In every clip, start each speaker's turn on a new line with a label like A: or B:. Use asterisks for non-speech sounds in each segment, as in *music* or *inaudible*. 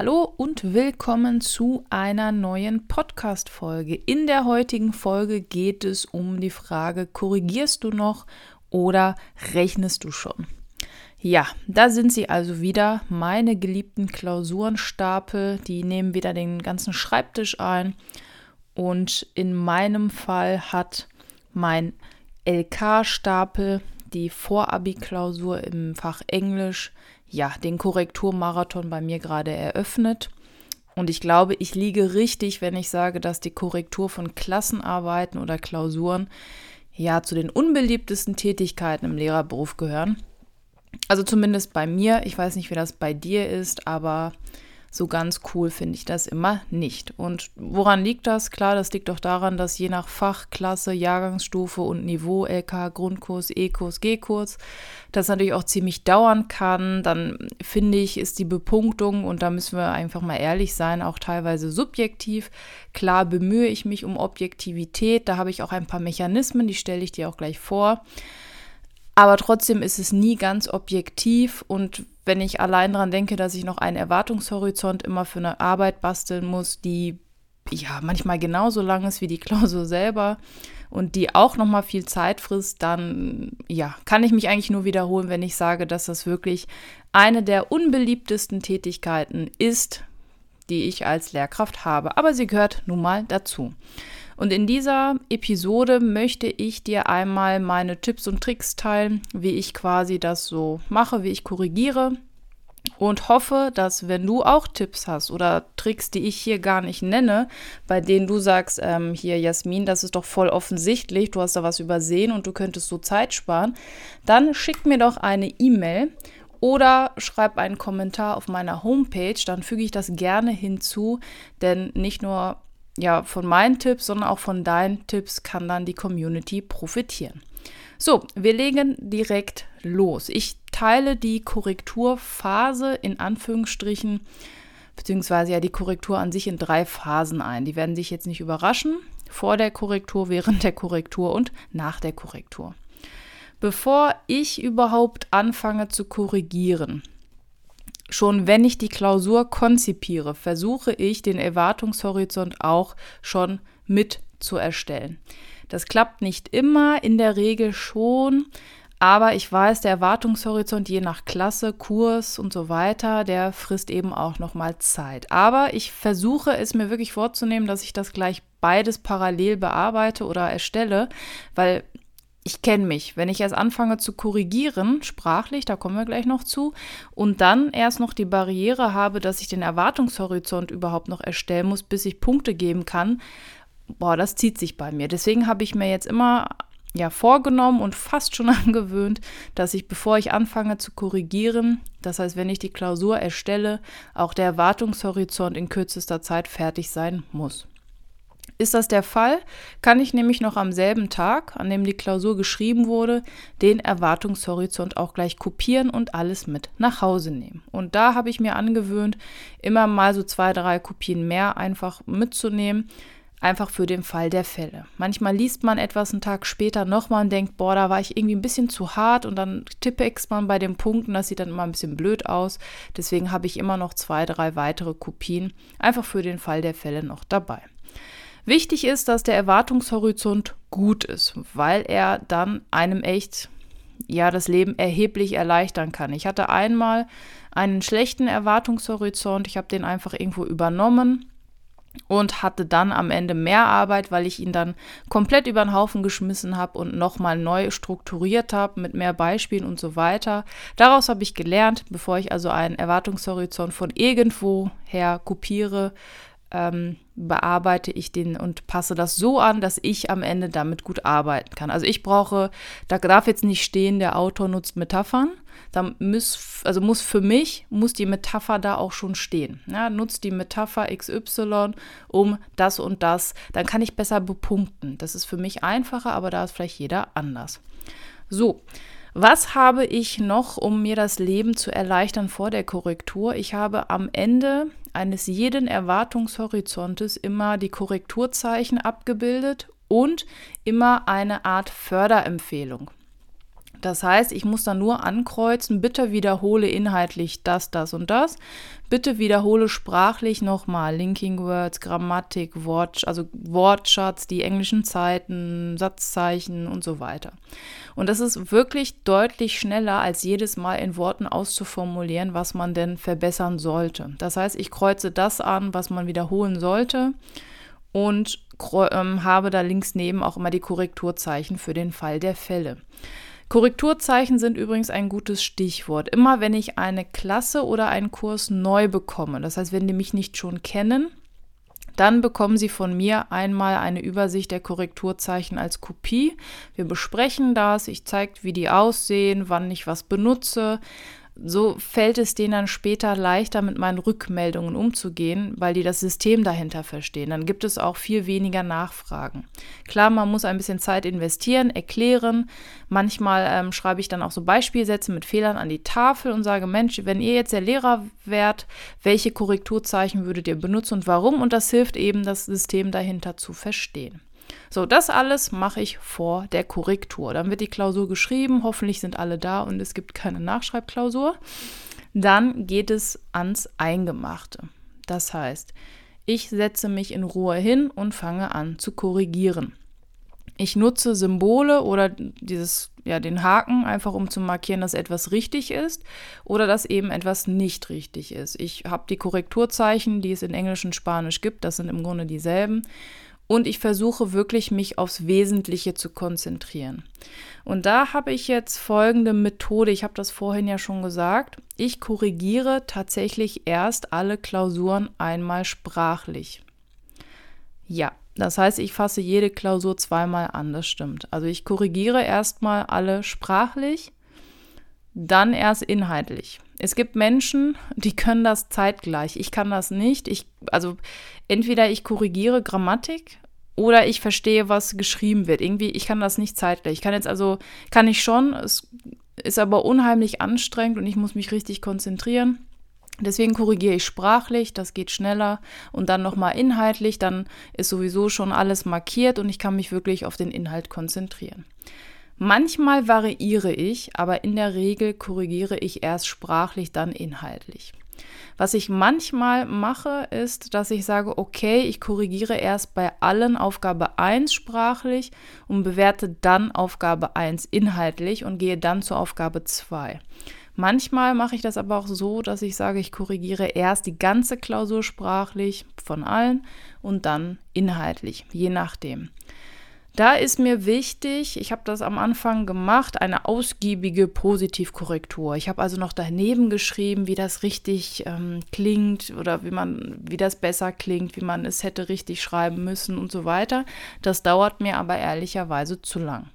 A: Hallo und willkommen zu einer neuen Podcast-Folge. In der heutigen Folge geht es um die Frage: Korrigierst du noch oder rechnest du schon? Ja, da sind sie also wieder, meine geliebten Klausurenstapel. Die nehmen wieder den ganzen Schreibtisch ein. Und in meinem Fall hat mein LK-Stapel die Vorabi-Klausur im Fach Englisch ja, den Korrekturmarathon bei mir gerade eröffnet. Und ich glaube, ich liege richtig, wenn ich sage, dass die Korrektur von Klassenarbeiten oder Klausuren ja zu den unbeliebtesten Tätigkeiten im Lehrerberuf gehören. Also zumindest bei mir. Ich weiß nicht, wie das bei dir ist, aber so ganz cool finde ich das immer nicht. Und woran liegt das? Klar, das liegt doch daran, dass je nach Fach, Klasse, Jahrgangsstufe und Niveau, LK, Grundkurs, E-Kurs, G-Kurs, das natürlich auch ziemlich dauern kann. Dann finde ich, ist die Bepunktung, und da müssen wir einfach mal ehrlich sein, auch teilweise subjektiv. Klar bemühe ich mich um Objektivität, da habe ich auch ein paar Mechanismen, die stelle ich dir auch gleich vor. Aber trotzdem ist es nie ganz objektiv und wenn ich allein daran denke, dass ich noch einen Erwartungshorizont immer für eine Arbeit basteln muss, die ja manchmal genauso lang ist wie die *laughs* Klausur selber und die auch noch mal viel Zeit frisst, dann ja, kann ich mich eigentlich nur wiederholen, wenn ich sage, dass das wirklich eine der unbeliebtesten Tätigkeiten ist, die ich als Lehrkraft habe, aber sie gehört nun mal dazu. Und in dieser Episode möchte ich dir einmal meine Tipps und Tricks teilen, wie ich quasi das so mache, wie ich korrigiere. Und hoffe, dass wenn du auch Tipps hast oder Tricks, die ich hier gar nicht nenne, bei denen du sagst, ähm, hier Jasmin, das ist doch voll offensichtlich, du hast da was übersehen und du könntest so Zeit sparen, dann schick mir doch eine E-Mail oder schreib einen Kommentar auf meiner Homepage, dann füge ich das gerne hinzu, denn nicht nur ja, von meinen Tipps, sondern auch von deinen Tipps kann dann die Community profitieren. So, wir legen direkt los. Ich teile die Korrekturphase in Anführungsstrichen, beziehungsweise ja die Korrektur an sich in drei Phasen ein. Die werden dich jetzt nicht überraschen. Vor der Korrektur, während der Korrektur und nach der Korrektur. Bevor ich überhaupt anfange zu korrigieren, Schon wenn ich die Klausur konzipiere, versuche ich den Erwartungshorizont auch schon mit zu erstellen. Das klappt nicht immer, in der Regel schon, aber ich weiß, der Erwartungshorizont je nach Klasse, Kurs und so weiter, der frisst eben auch noch mal Zeit. Aber ich versuche es mir wirklich vorzunehmen, dass ich das gleich beides parallel bearbeite oder erstelle, weil ich kenne mich. Wenn ich erst anfange zu korrigieren, sprachlich, da kommen wir gleich noch zu, und dann erst noch die Barriere habe, dass ich den Erwartungshorizont überhaupt noch erstellen muss, bis ich Punkte geben kann, boah, das zieht sich bei mir. Deswegen habe ich mir jetzt immer ja vorgenommen und fast schon *laughs* angewöhnt, dass ich, bevor ich anfange zu korrigieren, das heißt, wenn ich die Klausur erstelle, auch der Erwartungshorizont in kürzester Zeit fertig sein muss. Ist das der Fall, kann ich nämlich noch am selben Tag, an dem die Klausur geschrieben wurde, den Erwartungshorizont auch gleich kopieren und alles mit nach Hause nehmen. Und da habe ich mir angewöhnt, immer mal so zwei, drei Kopien mehr einfach mitzunehmen, einfach für den Fall der Fälle. Manchmal liest man etwas einen Tag später nochmal und denkt, boah, da war ich irgendwie ein bisschen zu hart und dann tippe man bei den Punkten, das sieht dann immer ein bisschen blöd aus. Deswegen habe ich immer noch zwei, drei weitere Kopien, einfach für den Fall der Fälle noch dabei. Wichtig ist, dass der Erwartungshorizont gut ist, weil er dann einem echt ja das Leben erheblich erleichtern kann. Ich hatte einmal einen schlechten Erwartungshorizont, ich habe den einfach irgendwo übernommen und hatte dann am Ende mehr Arbeit, weil ich ihn dann komplett über den Haufen geschmissen habe und nochmal neu strukturiert habe mit mehr Beispielen und so weiter. Daraus habe ich gelernt, bevor ich also einen Erwartungshorizont von irgendwo her kopiere, ähm, bearbeite ich den und passe das so an, dass ich am Ende damit gut arbeiten kann. Also ich brauche, da darf jetzt nicht stehen, der Autor nutzt Metaphern. Da muss, also muss für mich, muss die Metapher da auch schon stehen. Ja, nutzt die Metapher XY um das und das, dann kann ich besser bepunkten. Das ist für mich einfacher, aber da ist vielleicht jeder anders. So, was habe ich noch, um mir das Leben zu erleichtern vor der Korrektur? Ich habe am Ende eines jeden Erwartungshorizontes immer die Korrekturzeichen abgebildet und immer eine Art Förderempfehlung. Das heißt, ich muss dann nur ankreuzen, bitte wiederhole inhaltlich das, das und das. Bitte wiederhole sprachlich nochmal Linking Words, Grammatik, Wort, also Wortschatz, die englischen Zeiten, Satzzeichen und so weiter. Und das ist wirklich deutlich schneller, als jedes Mal in Worten auszuformulieren, was man denn verbessern sollte. Das heißt, ich kreuze das an, was man wiederholen sollte und ähm, habe da links neben auch immer die Korrekturzeichen für den Fall der Fälle. Korrekturzeichen sind übrigens ein gutes Stichwort. Immer wenn ich eine Klasse oder einen Kurs neu bekomme, das heißt, wenn die mich nicht schon kennen, dann bekommen Sie von mir einmal eine Übersicht der Korrekturzeichen als Kopie. Wir besprechen das, ich zeige, wie die aussehen, wann ich was benutze so fällt es denen dann später leichter, mit meinen Rückmeldungen umzugehen, weil die das System dahinter verstehen. Dann gibt es auch viel weniger Nachfragen. Klar, man muss ein bisschen Zeit investieren, erklären. Manchmal ähm, schreibe ich dann auch so Beispielsätze mit Fehlern an die Tafel und sage, Mensch, wenn ihr jetzt der Lehrer wärt, welche Korrekturzeichen würdet ihr benutzen und warum? Und das hilft eben, das System dahinter zu verstehen. So, das alles mache ich vor der Korrektur. Dann wird die Klausur geschrieben, hoffentlich sind alle da und es gibt keine Nachschreibklausur. Dann geht es ans Eingemachte. Das heißt, ich setze mich in Ruhe hin und fange an zu korrigieren. Ich nutze Symbole oder dieses, ja, den Haken, einfach um zu markieren, dass etwas richtig ist oder dass eben etwas nicht richtig ist. Ich habe die Korrekturzeichen, die es in Englisch und Spanisch gibt, das sind im Grunde dieselben und ich versuche wirklich mich aufs Wesentliche zu konzentrieren. Und da habe ich jetzt folgende Methode, ich habe das vorhin ja schon gesagt, ich korrigiere tatsächlich erst alle Klausuren einmal sprachlich. Ja, das heißt, ich fasse jede Klausur zweimal an, das stimmt. Also ich korrigiere erstmal alle sprachlich, dann erst inhaltlich. Es gibt Menschen, die können das zeitgleich. Ich kann das nicht. Ich, also entweder ich korrigiere Grammatik oder ich verstehe, was geschrieben wird. Irgendwie, ich kann das nicht zeitgleich. Ich kann jetzt also, kann ich schon, es ist aber unheimlich anstrengend und ich muss mich richtig konzentrieren. Deswegen korrigiere ich sprachlich, das geht schneller und dann nochmal inhaltlich, dann ist sowieso schon alles markiert und ich kann mich wirklich auf den Inhalt konzentrieren. Manchmal variiere ich, aber in der Regel korrigiere ich erst sprachlich, dann inhaltlich. Was ich manchmal mache, ist, dass ich sage, okay, ich korrigiere erst bei allen Aufgabe 1 sprachlich und bewerte dann Aufgabe 1 inhaltlich und gehe dann zur Aufgabe 2. Manchmal mache ich das aber auch so, dass ich sage, ich korrigiere erst die ganze Klausur sprachlich von allen und dann inhaltlich, je nachdem. Da ist mir wichtig, ich habe das am Anfang gemacht, eine ausgiebige Positivkorrektur. Ich habe also noch daneben geschrieben, wie das richtig ähm, klingt oder wie man, wie das besser klingt, wie man es hätte richtig schreiben müssen und so weiter. Das dauert mir aber ehrlicherweise zu lang.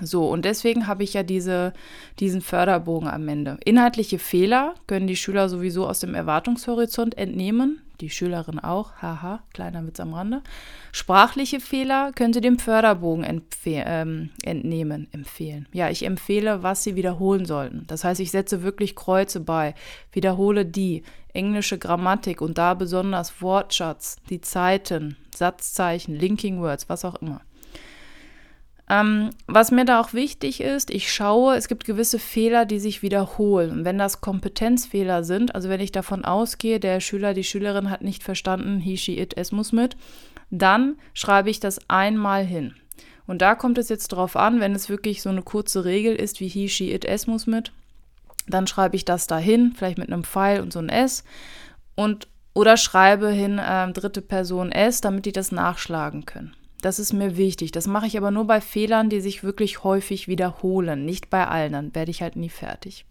A: So, und deswegen habe ich ja diese, diesen Förderbogen am Ende. Inhaltliche Fehler können die Schüler sowieso aus dem Erwartungshorizont entnehmen, die Schülerin auch, haha, kleiner Witz am Rande. Sprachliche Fehler können Sie dem Förderbogen ähm, entnehmen, empfehlen. Ja, ich empfehle, was Sie wiederholen sollten. Das heißt, ich setze wirklich Kreuze bei, wiederhole die, englische Grammatik und da besonders Wortschatz, die Zeiten, Satzzeichen, Linking Words, was auch immer. Ähm, was mir da auch wichtig ist, ich schaue, es gibt gewisse Fehler, die sich wiederholen. Wenn das Kompetenzfehler sind, also wenn ich davon ausgehe, der Schüler, die Schülerin hat nicht verstanden, he, she, it, es muss mit, dann schreibe ich das einmal hin. Und da kommt es jetzt drauf an, wenn es wirklich so eine kurze Regel ist wie he, she, it, es muss mit, dann schreibe ich das dahin, vielleicht mit einem Pfeil und so ein S. Und oder schreibe hin äh, dritte Person S, damit die das nachschlagen können. Das ist mir wichtig. Das mache ich aber nur bei Fehlern, die sich wirklich häufig wiederholen. Nicht bei allen, dann werde ich halt nie fertig.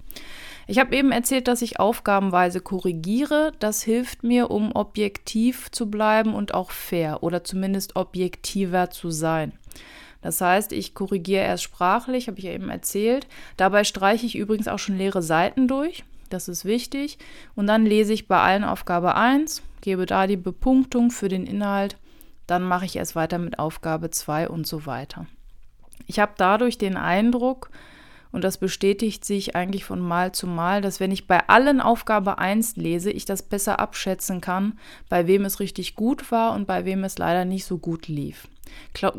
A: Ich habe eben erzählt, dass ich aufgabenweise korrigiere. Das hilft mir, um objektiv zu bleiben und auch fair oder zumindest objektiver zu sein. Das heißt, ich korrigiere erst sprachlich, habe ich ja eben erzählt. Dabei streiche ich übrigens auch schon leere Seiten durch. Das ist wichtig. Und dann lese ich bei allen Aufgabe 1, gebe da die Bepunktung für den Inhalt. Dann mache ich erst weiter mit Aufgabe 2 und so weiter. Ich habe dadurch den Eindruck, und das bestätigt sich eigentlich von Mal zu Mal, dass wenn ich bei allen Aufgabe 1 lese, ich das besser abschätzen kann, bei wem es richtig gut war und bei wem es leider nicht so gut lief.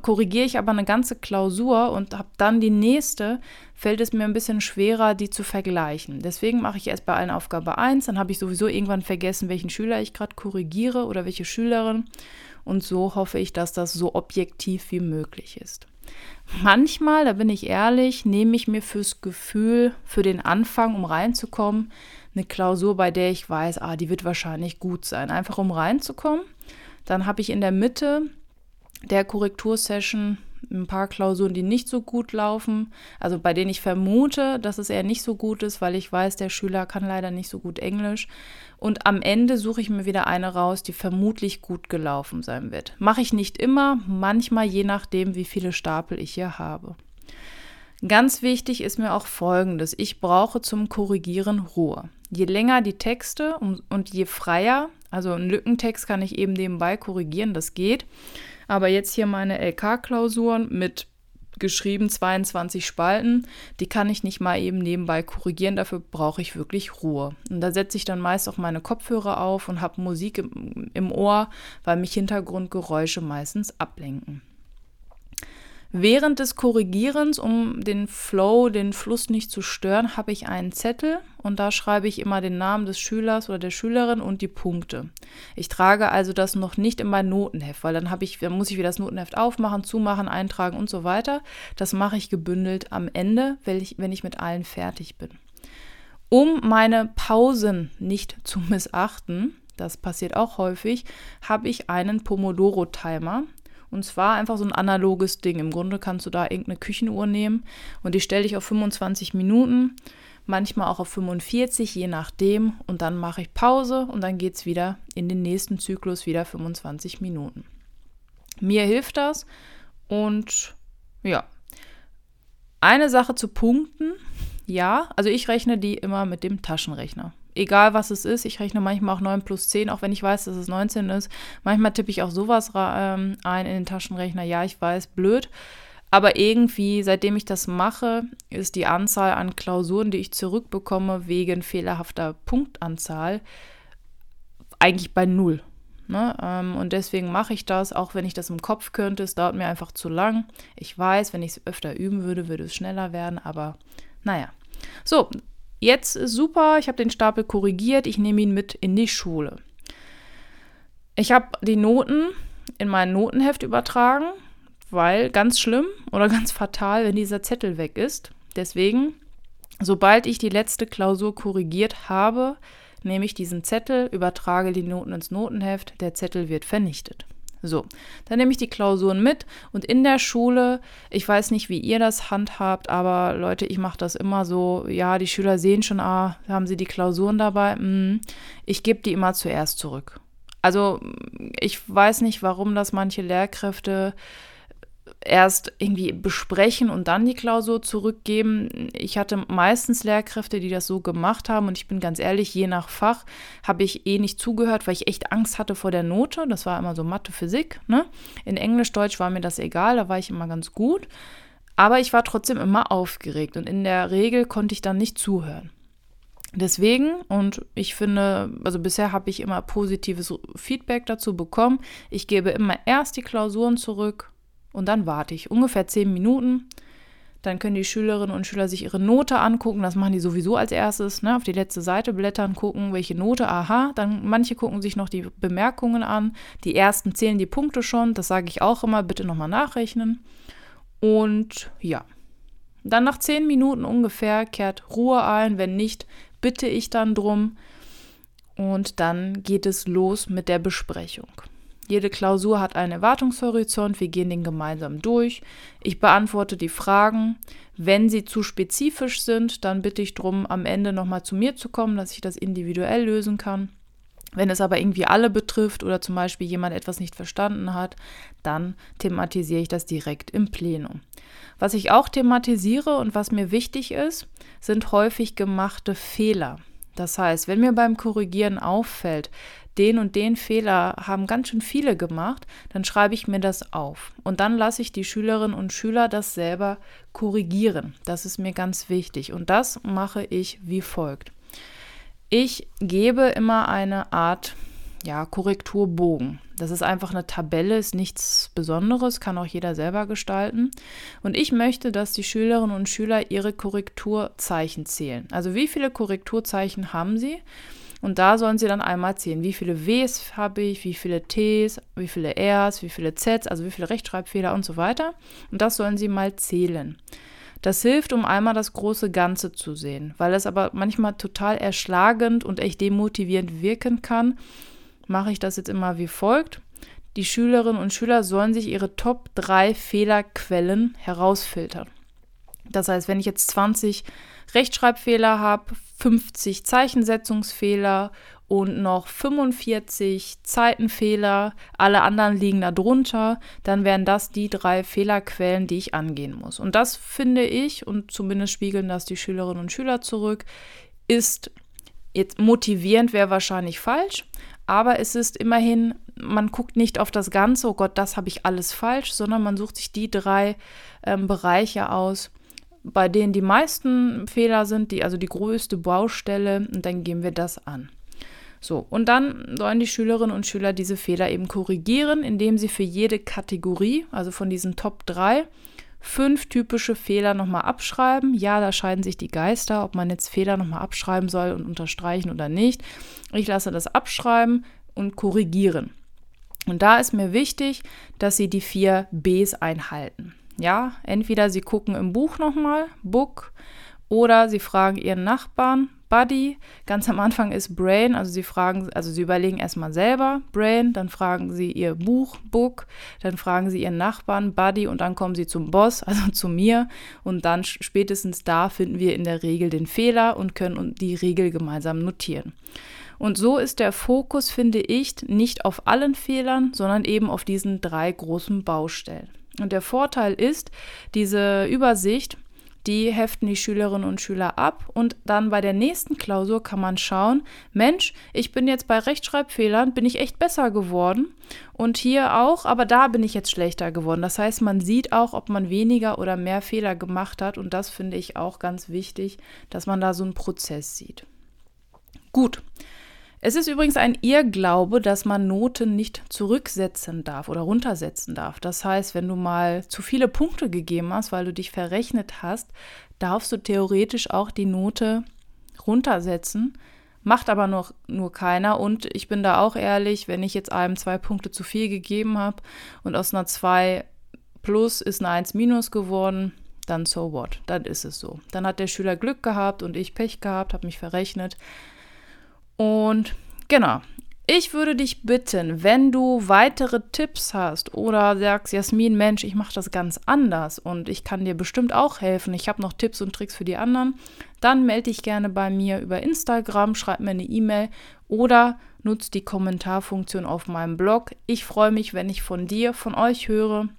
A: Korrigiere ich aber eine ganze Klausur und habe dann die nächste, fällt es mir ein bisschen schwerer, die zu vergleichen. Deswegen mache ich erst bei allen Aufgabe 1, dann habe ich sowieso irgendwann vergessen, welchen Schüler ich gerade korrigiere oder welche Schülerin. Und so hoffe ich, dass das so objektiv wie möglich ist. Manchmal, da bin ich ehrlich, nehme ich mir fürs Gefühl, für den Anfang, um reinzukommen, eine Klausur, bei der ich weiß, ah, die wird wahrscheinlich gut sein. Einfach um reinzukommen. Dann habe ich in der Mitte der Korrektursession ein paar Klausuren, die nicht so gut laufen, also bei denen ich vermute, dass es eher nicht so gut ist, weil ich weiß, der Schüler kann leider nicht so gut Englisch. Und am Ende suche ich mir wieder eine raus, die vermutlich gut gelaufen sein wird. Mache ich nicht immer, manchmal je nachdem, wie viele Stapel ich hier habe. Ganz wichtig ist mir auch Folgendes. Ich brauche zum Korrigieren Ruhe. Je länger die Texte und je freier, also einen Lückentext kann ich eben nebenbei korrigieren, das geht. Aber jetzt hier meine LK-Klausuren mit geschrieben 22 Spalten, die kann ich nicht mal eben nebenbei korrigieren, dafür brauche ich wirklich Ruhe. Und da setze ich dann meist auch meine Kopfhörer auf und habe Musik im, im Ohr, weil mich Hintergrundgeräusche meistens ablenken. Während des Korrigierens, um den Flow, den Fluss nicht zu stören, habe ich einen Zettel und da schreibe ich immer den Namen des Schülers oder der Schülerin und die Punkte. Ich trage also das noch nicht in mein Notenheft, weil dann ich, dann muss ich wieder das Notenheft aufmachen, zumachen, eintragen und so weiter. Das mache ich gebündelt am Ende, wenn ich, wenn ich mit allen fertig bin. Um meine Pausen nicht zu missachten, das passiert auch häufig, habe ich einen Pomodoro-Timer. Und zwar einfach so ein analoges Ding. Im Grunde kannst du da irgendeine Küchenuhr nehmen und die stelle ich auf 25 Minuten, manchmal auch auf 45, je nachdem. Und dann mache ich Pause und dann geht es wieder in den nächsten Zyklus wieder 25 Minuten. Mir hilft das und ja. Eine Sache zu Punkten, ja, also ich rechne die immer mit dem Taschenrechner egal was es ist, ich rechne manchmal auch 9 plus 10, auch wenn ich weiß, dass es 19 ist. Manchmal tippe ich auch sowas ähm, ein in den Taschenrechner. Ja, ich weiß, blöd. Aber irgendwie, seitdem ich das mache, ist die Anzahl an Klausuren, die ich zurückbekomme, wegen fehlerhafter Punktanzahl, eigentlich bei null. Ne? Ähm, und deswegen mache ich das, auch wenn ich das im Kopf könnte. Es dauert mir einfach zu lang. Ich weiß, wenn ich es öfter üben würde, würde es schneller werden, aber naja. So, Jetzt ist super, ich habe den Stapel korrigiert, ich nehme ihn mit in die Schule. Ich habe die Noten in mein Notenheft übertragen, weil ganz schlimm oder *laughs* ganz fatal, wenn dieser Zettel weg ist. Deswegen, sobald ich die letzte Klausur korrigiert habe, nehme ich diesen Zettel, übertrage die Noten ins Notenheft, der Zettel wird vernichtet. So, dann nehme ich die Klausuren mit und in der Schule, ich weiß nicht, wie ihr das handhabt, aber Leute, ich mache das immer so, ja, die Schüler sehen schon, ah, haben sie die Klausuren dabei, hm, ich gebe die immer zuerst zurück. Also ich weiß nicht, warum das manche Lehrkräfte erst irgendwie besprechen und dann die Klausur zurückgeben. Ich hatte meistens Lehrkräfte, die das so gemacht haben und ich bin ganz ehrlich, je nach Fach habe ich eh nicht zugehört, weil ich echt Angst hatte vor der Note. Das war immer so Mathe, Physik. Ne? In Englisch, Deutsch war mir das egal, da war ich immer ganz gut. Aber ich war trotzdem immer aufgeregt und in der Regel konnte ich dann nicht zuhören. Deswegen, und ich finde, also bisher habe ich immer positives Feedback dazu bekommen. Ich gebe immer erst die Klausuren zurück und dann warte ich ungefähr zehn Minuten. Dann können die Schülerinnen und Schüler sich ihre Note angucken. Das machen die sowieso als erstes. Ne? Auf die letzte Seite blättern, gucken, welche Note, aha. Dann manche gucken sich noch die Bemerkungen an. Die ersten zählen die Punkte schon. Das sage ich auch immer. Bitte nochmal nachrechnen. Und ja. Dann nach zehn Minuten ungefähr kehrt Ruhe ein. Wenn nicht, bitte ich dann drum. Und dann geht es los mit der Besprechung. Jede Klausur hat einen Erwartungshorizont. Wir gehen den gemeinsam durch. Ich beantworte die Fragen. Wenn sie zu spezifisch sind, dann bitte ich darum, am Ende nochmal zu mir zu kommen, dass ich das individuell lösen kann. Wenn es aber irgendwie alle betrifft oder zum Beispiel jemand etwas nicht verstanden hat, dann thematisiere ich das direkt im Plenum. Was ich auch thematisiere und was mir wichtig ist, sind häufig gemachte Fehler. Das heißt, wenn mir beim Korrigieren auffällt, den und den Fehler haben ganz schön viele gemacht, dann schreibe ich mir das auf. Und dann lasse ich die Schülerinnen und Schüler das selber korrigieren. Das ist mir ganz wichtig. Und das mache ich wie folgt. Ich gebe immer eine Art ja, Korrekturbogen. Das ist einfach eine Tabelle, ist nichts Besonderes, kann auch jeder selber gestalten. Und ich möchte, dass die Schülerinnen und Schüler ihre Korrekturzeichen zählen. Also wie viele Korrekturzeichen haben sie? Und da sollen sie dann einmal zählen, wie viele Ws habe ich, wie viele Ts, wie viele Rs, wie viele Zs, also wie viele Rechtschreibfehler und so weiter. Und das sollen sie mal zählen. Das hilft, um einmal das große Ganze zu sehen. Weil es aber manchmal total erschlagend und echt demotivierend wirken kann, mache ich das jetzt immer wie folgt. Die Schülerinnen und Schüler sollen sich ihre Top 3 Fehlerquellen herausfiltern. Das heißt, wenn ich jetzt 20 Rechtschreibfehler habe, 50 Zeichensetzungsfehler und noch 45 Zeitenfehler, alle anderen liegen da drunter, dann wären das die drei Fehlerquellen, die ich angehen muss. Und das finde ich, und zumindest spiegeln das die Schülerinnen und Schüler zurück, ist jetzt motivierend, wäre wahrscheinlich falsch, aber es ist immerhin, man guckt nicht auf das Ganze, oh Gott, das habe ich alles falsch, sondern man sucht sich die drei ähm, Bereiche aus, bei denen die meisten Fehler sind, die, also die größte Baustelle, und dann gehen wir das an. So, und dann sollen die Schülerinnen und Schüler diese Fehler eben korrigieren, indem sie für jede Kategorie, also von diesen Top 3, fünf typische Fehler nochmal abschreiben. Ja, da scheiden sich die Geister, ob man jetzt Fehler nochmal abschreiben soll und unterstreichen oder nicht. Ich lasse das abschreiben und korrigieren. Und da ist mir wichtig, dass Sie die vier Bs einhalten. Ja, entweder Sie gucken im Buch nochmal, Book, oder Sie fragen Ihren Nachbarn, Buddy. Ganz am Anfang ist Brain, also sie fragen, also sie überlegen erstmal selber Brain, dann fragen sie ihr Buch, Book, dann fragen sie ihren Nachbarn, Buddy und dann kommen sie zum Boss, *laughs* also zu mir und dann spätestens da finden wir in der Regel den Fehler und können die Regel gemeinsam notieren. Und so ist der Fokus, finde ich, nicht auf allen Fehlern, sondern eben auf diesen drei großen Baustellen. Und der Vorteil ist, diese Übersicht die heften die Schülerinnen und Schüler ab und dann bei der nächsten Klausur kann man schauen, Mensch, ich bin jetzt bei Rechtschreibfehlern, bin ich echt besser geworden und hier auch, aber da bin ich jetzt schlechter geworden. Das heißt, man sieht auch, ob man weniger oder mehr Fehler gemacht hat und das finde ich auch ganz wichtig, dass man da so einen Prozess sieht. Gut. Es ist übrigens ein Irrglaube, dass man Noten nicht zurücksetzen darf oder runtersetzen darf. Das heißt, wenn du mal zu viele Punkte gegeben hast, weil du dich verrechnet hast, darfst du theoretisch auch die Note runtersetzen. Macht aber noch nur keiner. Und ich bin da auch ehrlich, wenn ich jetzt einem zwei Punkte zu viel gegeben habe und aus einer 2 plus ist eine 1 minus geworden, dann so what. Dann ist es so. Dann hat der Schüler Glück gehabt und ich Pech gehabt, habe mich verrechnet. Und genau, ich würde dich bitten, wenn du weitere Tipps hast oder sagst, Jasmin, Mensch, ich mache das ganz anders und ich kann dir bestimmt auch helfen, ich habe noch Tipps und Tricks für die anderen, dann melde dich gerne bei mir über Instagram, schreib mir eine E-Mail oder nutze die Kommentarfunktion auf meinem Blog. Ich freue mich, wenn ich von dir, von euch höre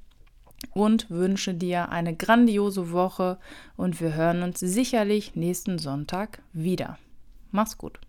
A: und wünsche dir eine grandiose Woche und wir hören uns sicherlich nächsten Sonntag wieder. Mach's gut.